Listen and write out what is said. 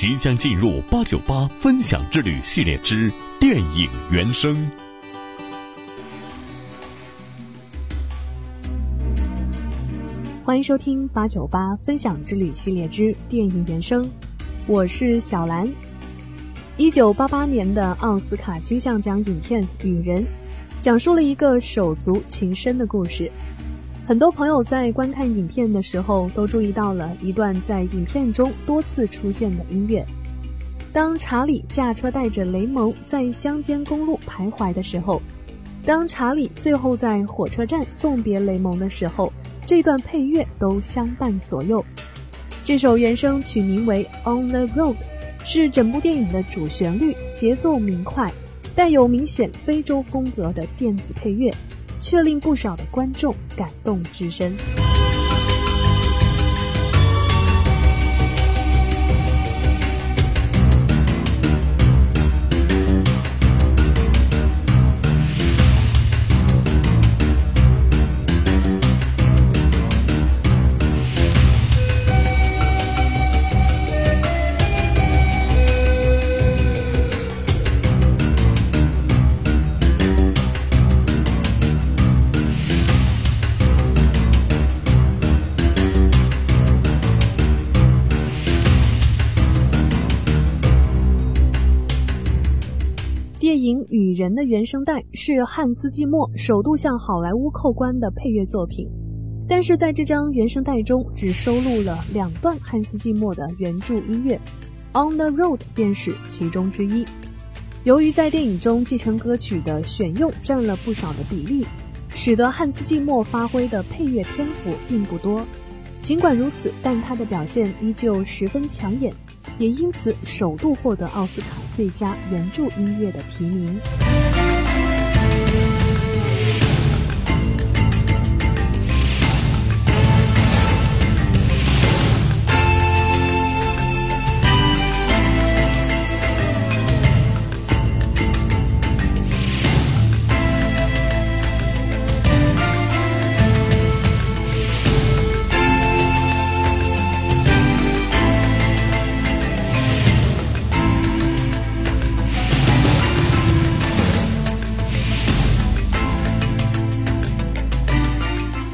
即将进入八九八分享之旅系列之电影原声。欢迎收听八九八分享之旅系列之电影原声，我是小兰。一九八八年的奥斯卡金像奖影片《女人》，讲述了一个手足情深的故事。很多朋友在观看影片的时候，都注意到了一段在影片中多次出现的音乐。当查理驾车带着雷蒙在乡间公路徘徊的时候，当查理最后在火车站送别雷蒙的时候，这段配乐都相伴左右。这首原声曲名为《On the Road》，是整部电影的主旋律，节奏明快，带有明显非洲风格的电子配乐。却令不少的观众感动至深。电影《雨人》的原声带是汉斯季默首度向好莱坞扣关的配乐作品，但是在这张原声带中只收录了两段汉斯季默的原著音乐，《On the Road》便是其中之一。由于在电影中继承歌曲的选用占了不少的比例，使得汉斯季默发挥的配乐篇幅并不多。尽管如此，但他的表现依旧十分抢眼。也因此首度获得奥斯卡最佳原著音乐的提名。